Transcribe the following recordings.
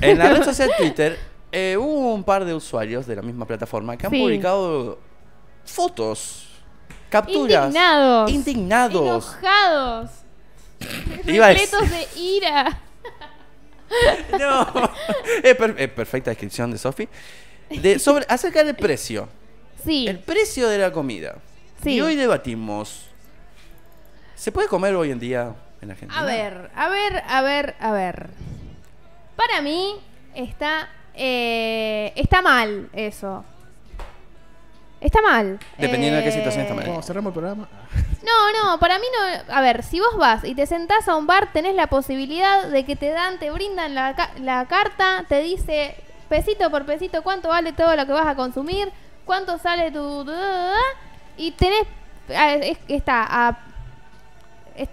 En la red social Twitter eh, hubo un par de usuarios de la misma plataforma que han Sí. publicado fotos, capturas. Indignados. Indignados. Enojados. Repletos de ira. No. Es, per- es perfecta descripción de Sofi. De, sobre, acerca del precio. Sí. El precio de la comida. Sí. Y hoy debatimos. ¿Se puede comer hoy en día en Argentina? A ver, a ver, a ver, a ver. Para mí está eh, está mal eso. Está mal. Dependiendo de qué Eh, situación está mal. Cerramos el programa. No, no, para mí no. A ver, si vos vas y te sentás a un bar, tenés la posibilidad de que te dan, te brindan la, ca- la carta, te dice pesito por pesito cuánto vale todo lo que vas a consumir, cuánto sale tu. Y tenés. es- Está a. es-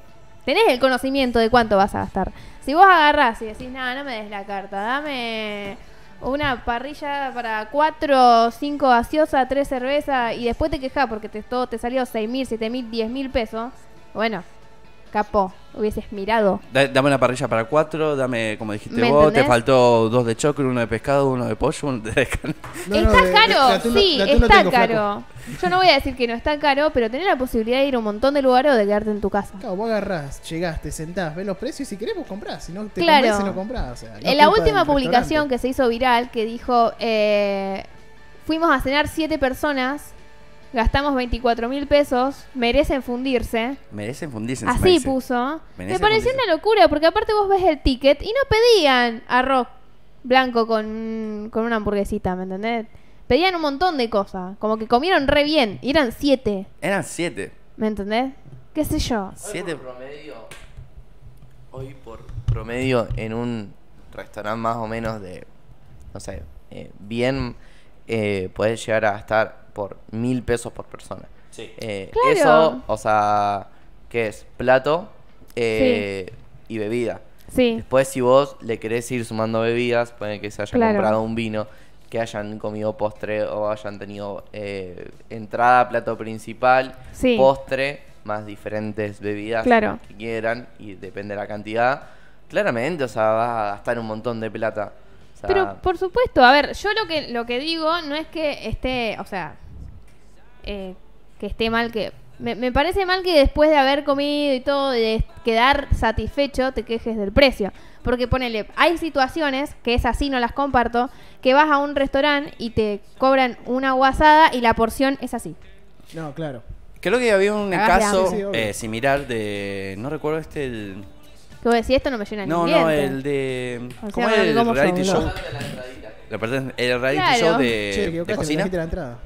tenés el conocimiento de cuánto vas a gastar. Si vos agarrás y decís, nada, no me des la carta, dame una parrilla para cuatro, cinco gaseosas, tres cervezas y después te quejas porque te, todo te salió seis mil, siete mil, diez mil pesos. Bueno, capo, hubieses mirado. Da- Dame una parrilla para cuatro, dame, como dijiste ¿Me vos, te faltó dos de choclo, uno de pescado, uno de pollo, uno de carne. No, no, está de- de- caro, de atún no- sí, de atún no está tengo, flaco. caro. Yo no voy a decir que no está caro, pero tenés la posibilidad de ir a un montón de lugares o de quedarte en tu casa. Claro, vos agarrás, llegás, te sentás, ves los precios y si querés vos comprás. Si no te Claro. convence, no comprás. O sea, no es en la culpa última del publicación restaurante. que se hizo viral, que dijo, eh, fuimos a cenar siete personas, gastamos 24 mil pesos, merecen fundirse. Merecen fundirse. Así puso. Merecen Me pareció fundirse. una locura, porque aparte vos ves el ticket y no pedían arroz blanco con, con una hamburguesita, ¿me entendés? Pedían un montón de cosas, como que comieron re bien, y eran siete, Eran siete. ¿me entendés? ¿Qué sé yo? Siete. Hoy por promedio, hoy por promedio en un restaurante más o menos de, no sé, eh, bien, eh, puedes llegar a gastar por mil pesos por persona. Sí. Eh, Claro. Eso, o sea, ¿qué es? Plato eh, y bebida. Sí, Después, si vos le querés ir sumando bebidas, puede que se hayan Claro. comprado un vino, que hayan comido postre o hayan tenido eh, entrada, plato principal, Sí. postre, más diferentes bebidas Claro. que quieran y depende de la cantidad. Claramente, o sea, vas a gastar un montón de plata. O sea, pero por supuesto, a ver, yo lo que, lo que digo no es que esté, o sea, eh, que esté mal que... Me, me parece mal que después de haber comido y todo, de quedar satisfecho, te quejes del precio. Porque ponele, hay situaciones, que es así, no las comparto, que vas a un restaurante y te cobran una guasada y la porción es así. No, claro. Creo que había un Cagás de caso. Sí, sí, eh, similar de. No recuerdo este. El, Que vos decís, esto no me llena no, ni no, diente. el de. O ¿Cómo sea, era el yo, reality show? La el reality Claro. show che, de, de equivocaste, me cocina. la entrada.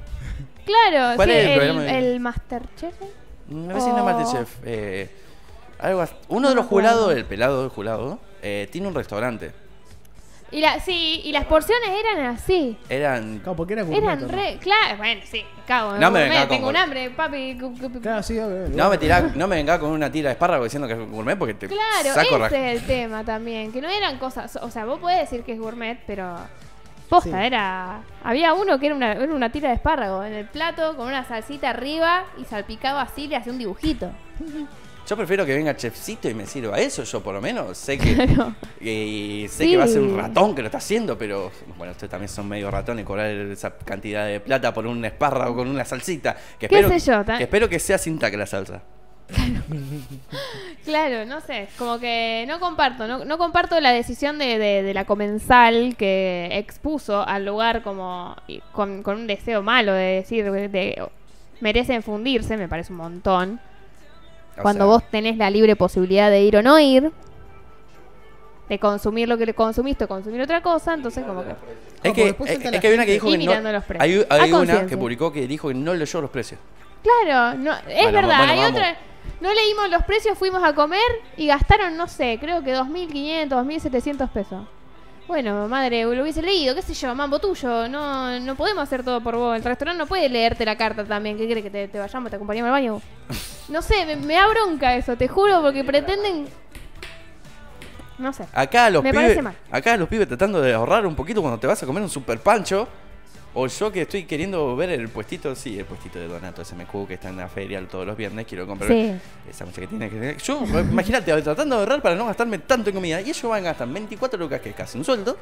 Claro, ¿Cuál sí, es el el, programa de- el Masterchef. No sé si no es Oh. Masterchef. Eh, algo así. Uno de los me jurados, el pelado del jurado, eh, tiene un restaurante. Y la, sí, y las porciones eran así. Eran. Claro, porque era gourmet, Eran ¿no? re. Claro, bueno, sí, me cago. No me gourmet, venga con Tengo un gol- hambre, papi. cu- cu- cu- Claro, sí, obvio, No me, tirá, no me venga con una tira de espárrago diciendo que es gourmet porque te Claro, saco ese es el tema también. Que no eran cosas. O sea, vos podés decir que es gourmet, pero. Posta, Sí. era. Había uno que era una, era una tira de espárrago en el plato con una salsita arriba y salpicado así le hacía un dibujito. Yo prefiero que venga chefcito y me sirva eso, yo por lo menos. Sé que, Claro. y sé Sí. que va a ser un ratón que lo está haciendo, pero bueno, ustedes también son medio ratones cobrar esa cantidad de plata por un espárrago con una salsita. Que ¿Qué espero, sé yo, que espero que sea sin tac la salsa. Claro, no sé, como que no comparto, no, no comparto la decisión de, de- de la comensal que expuso al lugar como con, con un deseo malo de decir, de, merecen fundirse, me parece un montón. O Cuando sea, vos tenés la libre posibilidad de ir o no ir, de consumir lo que le consumiste o consumir otra cosa, entonces como que... Es que, es, es hay una que dijo que no. los precios. Hay, hay una que publicó que dijo que no leyó los precios. Claro, no, es Bueno, verdad, bueno, hay vamos. otra... No leímos los precios, fuimos a comer y gastaron, no sé, creo que 2.500, 2.700 pesos. Bueno, madre, lo hubiese leído, qué sé yo, mambo tuyo, no, no podemos hacer todo por vos. El restaurante no puede leerte la carta también, ¿qué crees que te, te vayamos, te acompañamos al baño? No sé, me, me da bronca eso, te juro, porque pretenden... No sé. Acá los Me pibes, parece mal. acá los pibes tratando de ahorrar un poquito cuando te vas a comer un super pancho. O yo que estoy queriendo ver el puestito, sí, el puestito de Donato SMQ que está en la feria todos los viernes, quiero comprar Sí. esa mucha que tiene que Yo, imagínate, tratando de ahorrar para no gastarme tanto en comida. Y ellos van a gastar 24 lucas, que es casi un sueldo.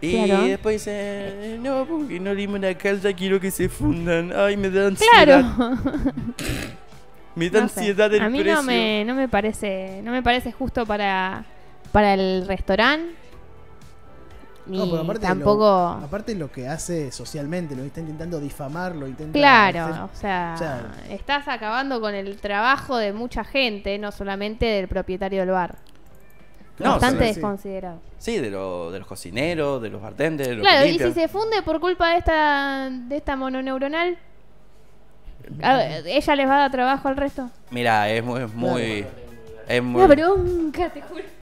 Y Claro. después dicen, no, porque no limón la calza, quiero que se fundan. Ay, me da ansiedad. Claro. Me da No sé. ansiedad el A mí precio. no me, no me parece, no me parece justo para, para el restaurante. Ni No, aparte tampoco. Lo, aparte lo que hace socialmente, lo está intentando difamar, lo intenta. Claro, hacer- o sea, o sea- estás acabando con el trabajo de mucha gente, no solamente del propietario del bar. No, Bastante sí, desconsiderado. Sí, de, lo- de los cocineros, de los bartenders, de los Claro, y si se funde por culpa de esta, de esta mononeuronal, ¿a- ¿ella les va a dar trabajo al resto? Mira, es muy... Es muy, es muy bronca, te juro.